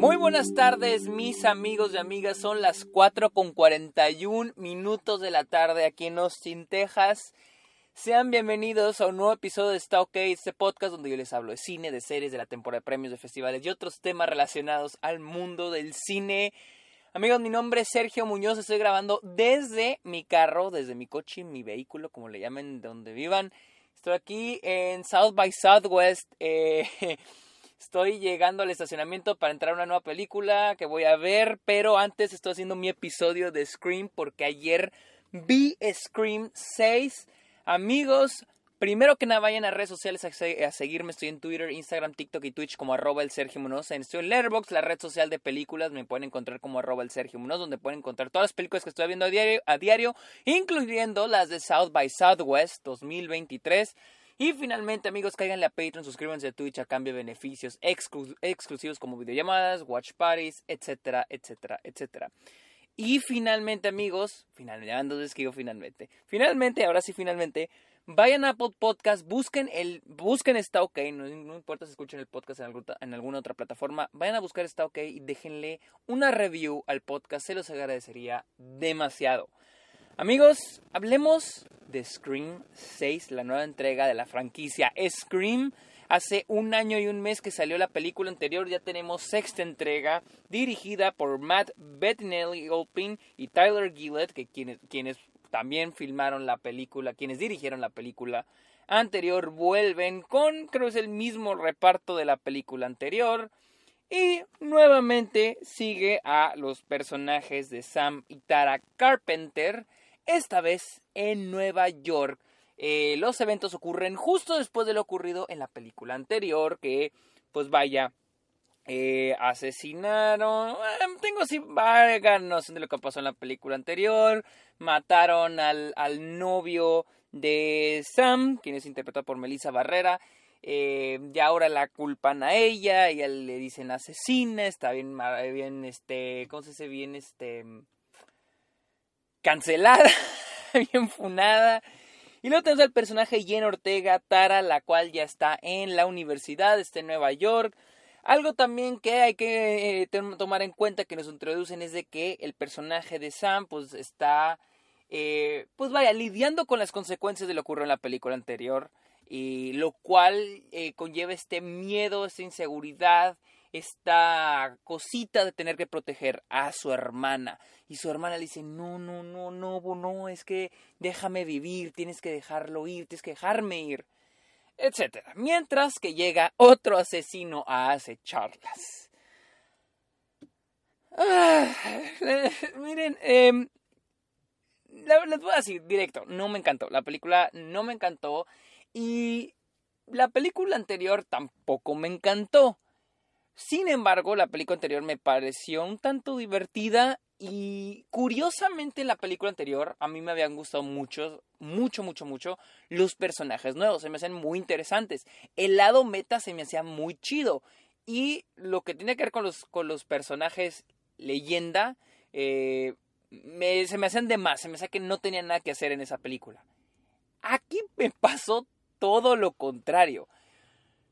Muy buenas tardes, mis amigos y amigas. Son las 4 con 41 minutos de la tarde aquí en Austin, Texas. Sean bienvenidos a un nuevo episodio de Está OK, este podcast donde yo les hablo de cine, de series, de la temporada de premios, de festivales y otros temas relacionados al mundo del cine. Amigos, mi nombre es Sergio Muñoz, estoy grabando desde mi carro, desde mi coche, mi vehículo, como le llamen, donde vivan. Estoy aquí en South by Southwest. Eh, Estoy llegando al estacionamiento para entrar a una nueva película que voy a ver, pero antes estoy haciendo mi episodio de Scream porque ayer vi Scream 6. Amigos, primero que nada vayan a redes sociales a, seguirme. Estoy en Twitter, Instagram, TikTok y Twitch como arroba el Sergio Munoz. Estoy en Letterboxd, la red social de películas. Me pueden encontrar como arroba el Sergio Munoz, donde pueden encontrar todas las películas que estoy viendo a diario, a diario incluyendo las de South by Southwest 2023. Y finalmente, amigos, cáiganle a Patreon, suscríbanse a Twitch a cambio de beneficios exclusivos como videollamadas, watch parties, etcétera, etcétera, etcétera. Y finalmente, amigos, finalmente, dos que digo finalmente. Finalmente, ahora sí, finalmente, vayan a Apple Podcast, busquen el, busquen Está OK, no, importa si escuchen el podcast en, en, alguna otra plataforma, vayan a buscar Está OK y déjenle una review al podcast, se los agradecería demasiado. Amigos, hablemos de Scream 6, la nueva entrega de la franquicia Scream. Hace un año y un mes que salió la película anterior, ya tenemos sexta entrega, dirigida por Matt Bettinelli Olpin y Tyler Gillett, que quienes, quienes también filmaron la película, quienes dirigieron la película anterior, vuelven con, creo es el mismo reparto de la película anterior. Y nuevamente sigue a los personajes de Sam y Tara Carpenter, esta vez en Nueva York. Eh, los eventos ocurren justo después de lo ocurrido en la película anterior, que pues vaya, eh, asesinaron, eh, tengo así vaga sé de lo que pasó en la película anterior, mataron al, al novio de Sam, quien es interpretado por Melissa Barrera, y ahora la culpan a ella, y le dicen asesina, está bien, bien, este, ¿cómo se dice? Bien, este, cancelada, bien funada. Y luego tenemos al personaje Jen Ortega, Tara, la cual ya está en la universidad, está en Nueva York. Algo también que hay que eh, tomar en cuenta que nos introducen es de que el personaje de Sam pues está, eh, pues vaya, lidiando con las consecuencias de lo que ocurrió en la película anterior. Y lo cual eh, conlleva este miedo, esta inseguridad, esta cosita de tener que proteger a su hermana. Y su hermana le dice, no, no, no, no, no, es que déjame vivir, tienes que dejarlo ir, tienes que dejarme ir, etc. Mientras que llega otro asesino a acecharlas. Ah, miren, eh, les voy a decir directo, no me encantó. La película no me encantó y la película anterior tampoco me encantó. Sin embargo, la película anterior me pareció un tanto divertida y curiosamente en la película anterior a mí me habían gustado mucho, mucho, mucho, mucho los personajes nuevos, se me hacían muy interesantes. El lado meta se me hacía muy chido y lo que tiene que ver con los, con los personajes leyenda eh, se me hacían de más, se me hacía que no tenía nada que hacer en esa película. Aquí me pasó todo lo contrario.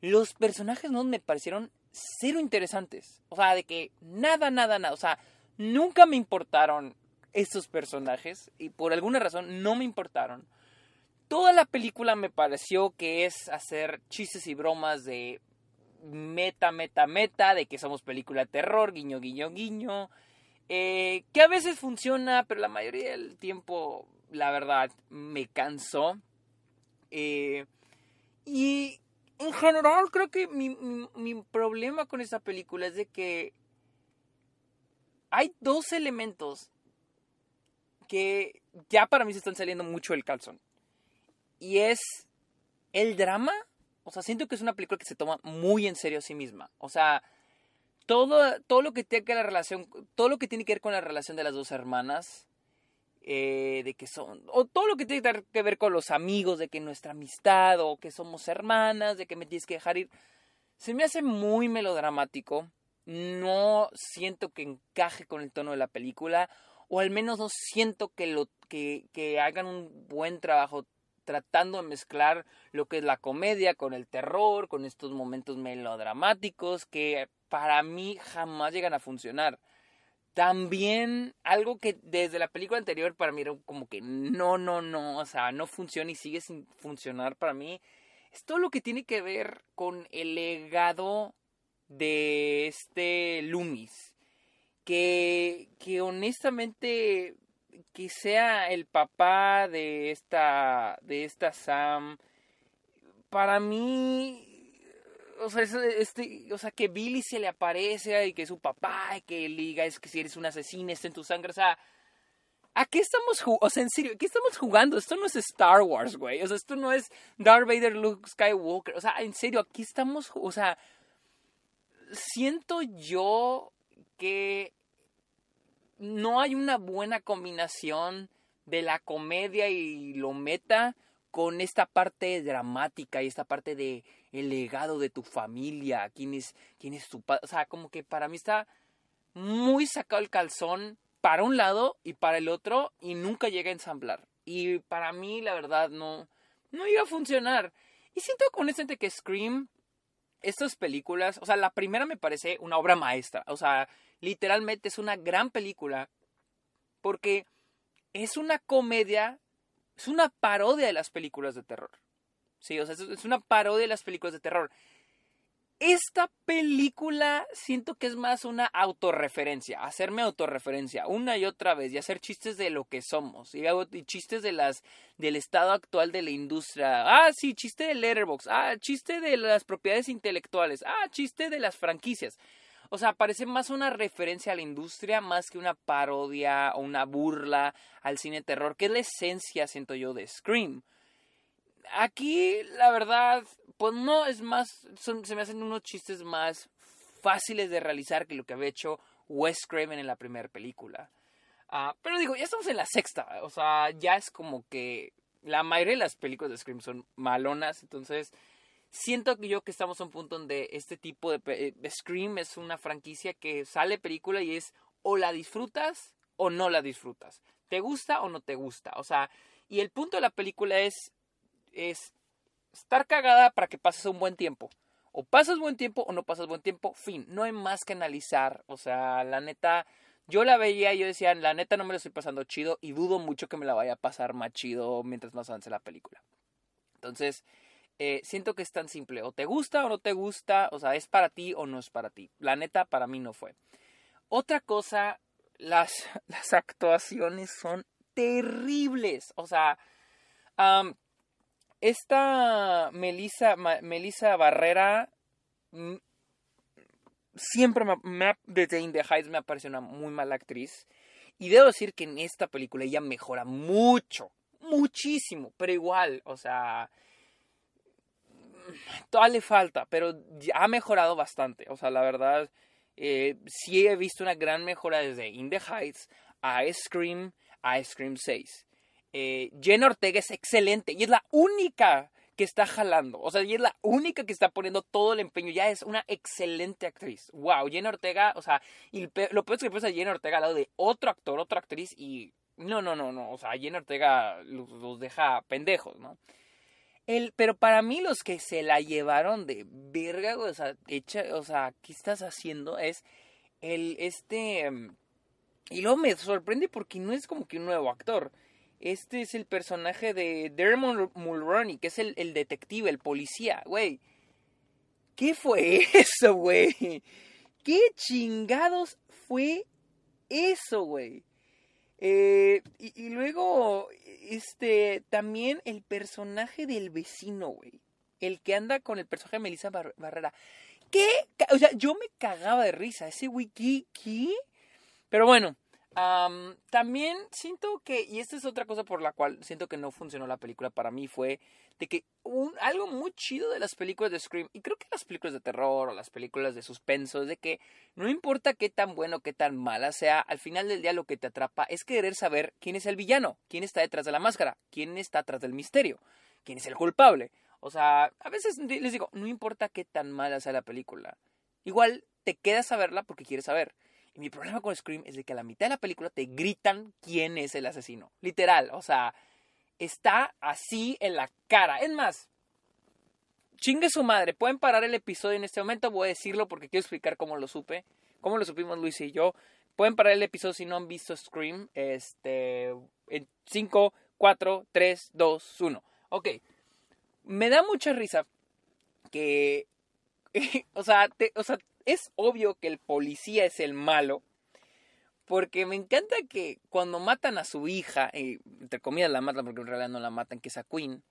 Los personajes no me parecieron cero interesantes. O sea, de que nada, nada, nada. O sea, nunca me importaron estos personajes y por alguna razón no me importaron. Toda la película me pareció que es hacer chistes y bromas de meta, meta, meta, de que somos película de terror, guiño, guiño, guiño. Eh, que a veces funciona, pero la mayoría del tiempo, la verdad, me cansó. Eh, y en general creo que mi, problema con esta película es de que hay dos elementos que ya para mí se están saliendo mucho del calzón. Y es el drama. O sea, siento que es una película que se toma muy en serio a sí misma. O sea, todo, todo lo que tiene que la relación, todo lo que tiene que ver con la relación de las dos hermanas eh, de que son, o todo lo que tiene que ver con los amigos, de que nuestra amistad, o que somos hermanas, de que me tienes que dejar ir, se me hace muy melodramático. No siento que encaje con el tono de la película, o al menos no siento que, lo, que, que hagan un buen trabajo tratando de mezclar lo que es la comedia con el terror, con estos momentos melodramáticos que para mí jamás llegan a funcionar. También algo que desde la película anterior para mí era como que no, no, no, o sea, no funciona y sigue sin funcionar para mí. Es todo lo que tiene que ver con el legado de este Loomis. Que, que honestamente que sea el papá de esta de esta Sam para mí o sea, este, o sea, que Billy se le aparece y que su papá y que él diga es que si eres un asesino está en tu sangre, o sea, ¿a qué estamos jugando? O sea, en serio, ¿qué estamos jugando? Esto no es Star Wars, güey, o sea, esto no es Darth Vader, Luke Skywalker, o sea, en serio, aquí estamos, o sea, siento yo que no hay una buena combinación de la comedia y lo meta con esta parte dramática y esta parte de el legado de tu familia, quién es, quién es tu padre. O sea, como que para mí está muy sacado el calzón para un lado y para el otro y nunca llega a ensamblar. Y para mí, la verdad, no, no iba a funcionar. Y siento honestamente que Scream, estas películas, o sea, la primera me parece una obra maestra. O sea, literalmente es una gran película porque es una comedia, es una parodia de las películas de terror. Sí, o sea, es una parodia de las películas de terror. Esta película siento que es más una autorreferencia, hacerme autorreferencia una y otra vez y hacer chistes de lo que somos y, chistes de las del estado actual de la industria. Ah, sí, chiste de Letterboxd, ah, chiste de las propiedades intelectuales, ah, chiste de las franquicias. O sea, parece más una referencia a la industria más que una parodia o una burla al cine terror, que es la esencia, siento yo, de Scream. Aquí, la verdad, pues no es más, se me hacen unos chistes más fáciles de realizar que lo que había hecho Wes Craven en la primera película. Ah, pero digo, ya estamos en la sexta, o sea, ya es como que la mayoría de las películas de Scream son malonas, entonces siento que yo que estamos a un punto donde este tipo de, Scream es una franquicia que sale película y es o la disfrutas o no la disfrutas. ¿Te gusta o no te gusta? O sea, y el punto de la película es, es estar cagada para que pases un buen tiempo. O pasas buen tiempo o no pasas buen tiempo, fin. No hay más que analizar. O sea, la neta, yo la veía y yo decía, la neta no me lo estoy pasando chido y dudo mucho que me la vaya a pasar más chido mientras más avance la película. Entonces, eh, siento que es tan simple. O te gusta o no te gusta. O sea, es para ti o no es para ti. La neta, para mí no fue. Otra cosa, las, las actuaciones son terribles. O sea, esta Melissa, Melissa Barrera mm, siempre me, Heights me ha parecido una muy mala actriz. Y debo decir que en esta película ella mejora mucho, muchísimo, pero igual, o sea, todavía le falta, pero ha mejorado bastante. O sea, la verdad, eh, sí he visto una gran mejora desde In the Heights a Scream a Scream 6. Eh, Jenna Ortega es excelente y es la única que está jalando. O sea, y es la única que está poniendo todo el empeño. Ya es una excelente actriz. Wow, Jenna Ortega, o sea, lo peor es que pasa Jenna Ortega al lado de otro actor, otra actriz y... No, no, no, no. O sea, Jenna Ortega los deja pendejos, ¿no? El, pero para mí los que se la llevaron de verga, o sea, hecha, o sea, ¿qué estás haciendo? Es el, este, mm, y luego me sorprende porque no es como que un nuevo actor. Este es el personaje de Dermot Mulroney, que es el, el detective, el policía, güey. ¿Qué fue eso, güey? ¿Qué chingados fue eso, güey? Eh, y, luego, este, también el personaje del vecino, güey. El que anda con el personaje de Melissa Barrera. ¿Qué? O sea, yo me cagaba de risa. Ese güey, ¿qué? Pero bueno, también siento que, y esta es otra cosa por la cual siento que no funcionó la película para mí, fue de que algo muy chido de las películas de Scream, y creo que las películas de terror o las películas de suspenso, es de que no importa qué tan bueno qué tan mala sea, al final del día lo que te atrapa es querer saber quién es el villano, quién está detrás de la máscara, quién está detrás del misterio, quién es el culpable. O sea, a veces les digo, no importa qué tan mala sea la película, igual te quedas a verla porque quieres saber. Y mi problema con Scream es de que a la mitad de la película te gritan quién es el asesino. Literal, o sea, está así en la cara. Es más, chingue su madre, pueden parar el episodio en este momento, voy a decirlo porque quiero explicar cómo lo supe, cómo lo supimos Luis y yo. Pueden parar el episodio si no han visto Scream, este, en 5, 4, 3, 2, 1. Ok, me da mucha risa que, o sea, o sea, es obvio que el policía es el malo, porque me encanta que cuando matan a su hija, y entre comillas la matan porque en realidad no la matan, que es a Queen.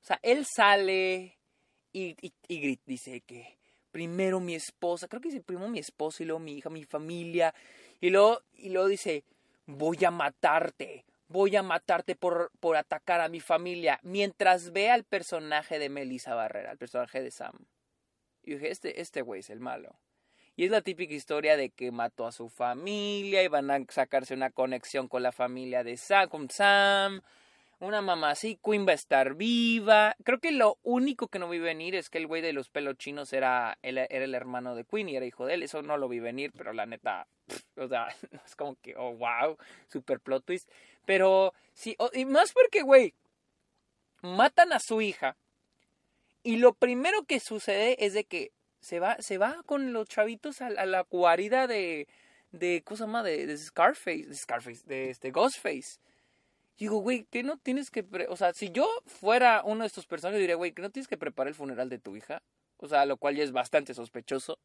O sea, él sale y, y, dice que primero mi esposa, creo que dice primero mi esposa y luego mi hija, mi familia. Y luego, y luego dice, voy a matarte, voy a matarte por, por atacar a mi familia. Mientras ve al personaje de Melissa Barrera, al personaje de Sam. Y dije, este, este güey es el malo. Y es la típica historia de que mató a su familia y van a sacarse una conexión con la familia de Sam, con Sam. Una mamá así, Queen va a estar viva. Creo que lo único que no vi venir es que el güey de los pelos chinos era, era el hermano de Queen y era hijo de él. Eso no lo vi venir, pero la neta, o sea, es como que, oh, wow, super plot twist. Pero sí, y más porque, güey, matan a su hija. Y lo primero que sucede es de que se va, se va con los chavitos a, la guarida de, de, cosa más de, de Scarface, de Scarface, de este Ghostface. digo, güey, que no tienes que, o sea, si yo fuera uno de estos personajes, diría, güey, que no tienes que preparar el funeral de tu hija. O sea, lo cual ya es bastante sospechoso.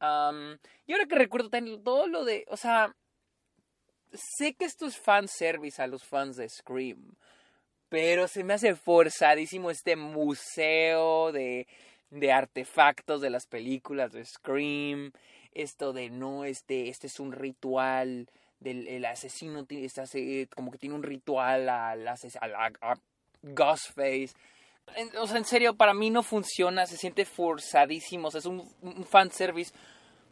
y ahora que recuerdo todo lo de, o sea, sé que esto es fanservice a los fans de Scream, pero se me hace forzadísimo este museo de de artefactos de las películas de Scream, esto de no, este, este es un ritual del el asesino, este, como que tiene un ritual a, a, Ghostface. o sea, en serio, para mí no funciona, se siente forzadísimo, es un, un fanservice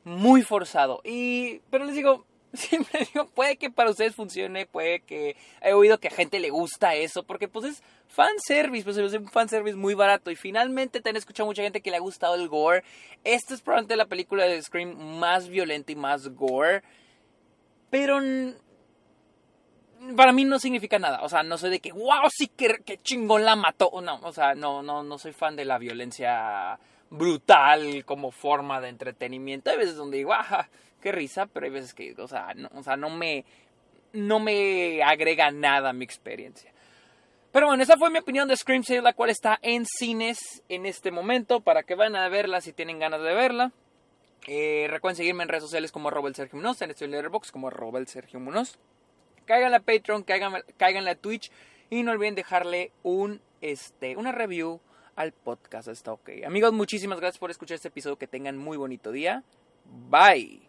muy forzado. Y, pero les digo, siempre digo, puede que para ustedes funcione, puede que he oído que a gente le gusta eso, porque pues es fanservice, pues es un fanservice muy barato. Y finalmente te han escuchado mucha gente que le ha gustado el gore. Esta es probablemente la película de Scream más violenta y más gore. Pero para mí no significa nada. O sea, no sé de que, wow, sí que, que chingón la mató. No, o sea, no, no, no soy fan de la violencia brutal como forma de entretenimiento. Hay veces donde digo, ajá, qué risa, pero hay veces que, o sea, no, o sea, no me, no me agrega nada a mi experiencia. Pero bueno, esa fue mi opinión de Scream Save, la cual está en cines en este momento, para que vayan a verla si tienen ganas de verla. Eh, recuerden seguirme en redes sociales como Robel Sergio Munoz, en este Letterboxd como Robel Sergio Munoz. Caigan a Patreon, caigan a Twitch y no olviden dejarle un, este, una review al podcast. Está ok. Amigos, muchísimas gracias por escuchar este episodio. Que tengan muy bonito día. Bye.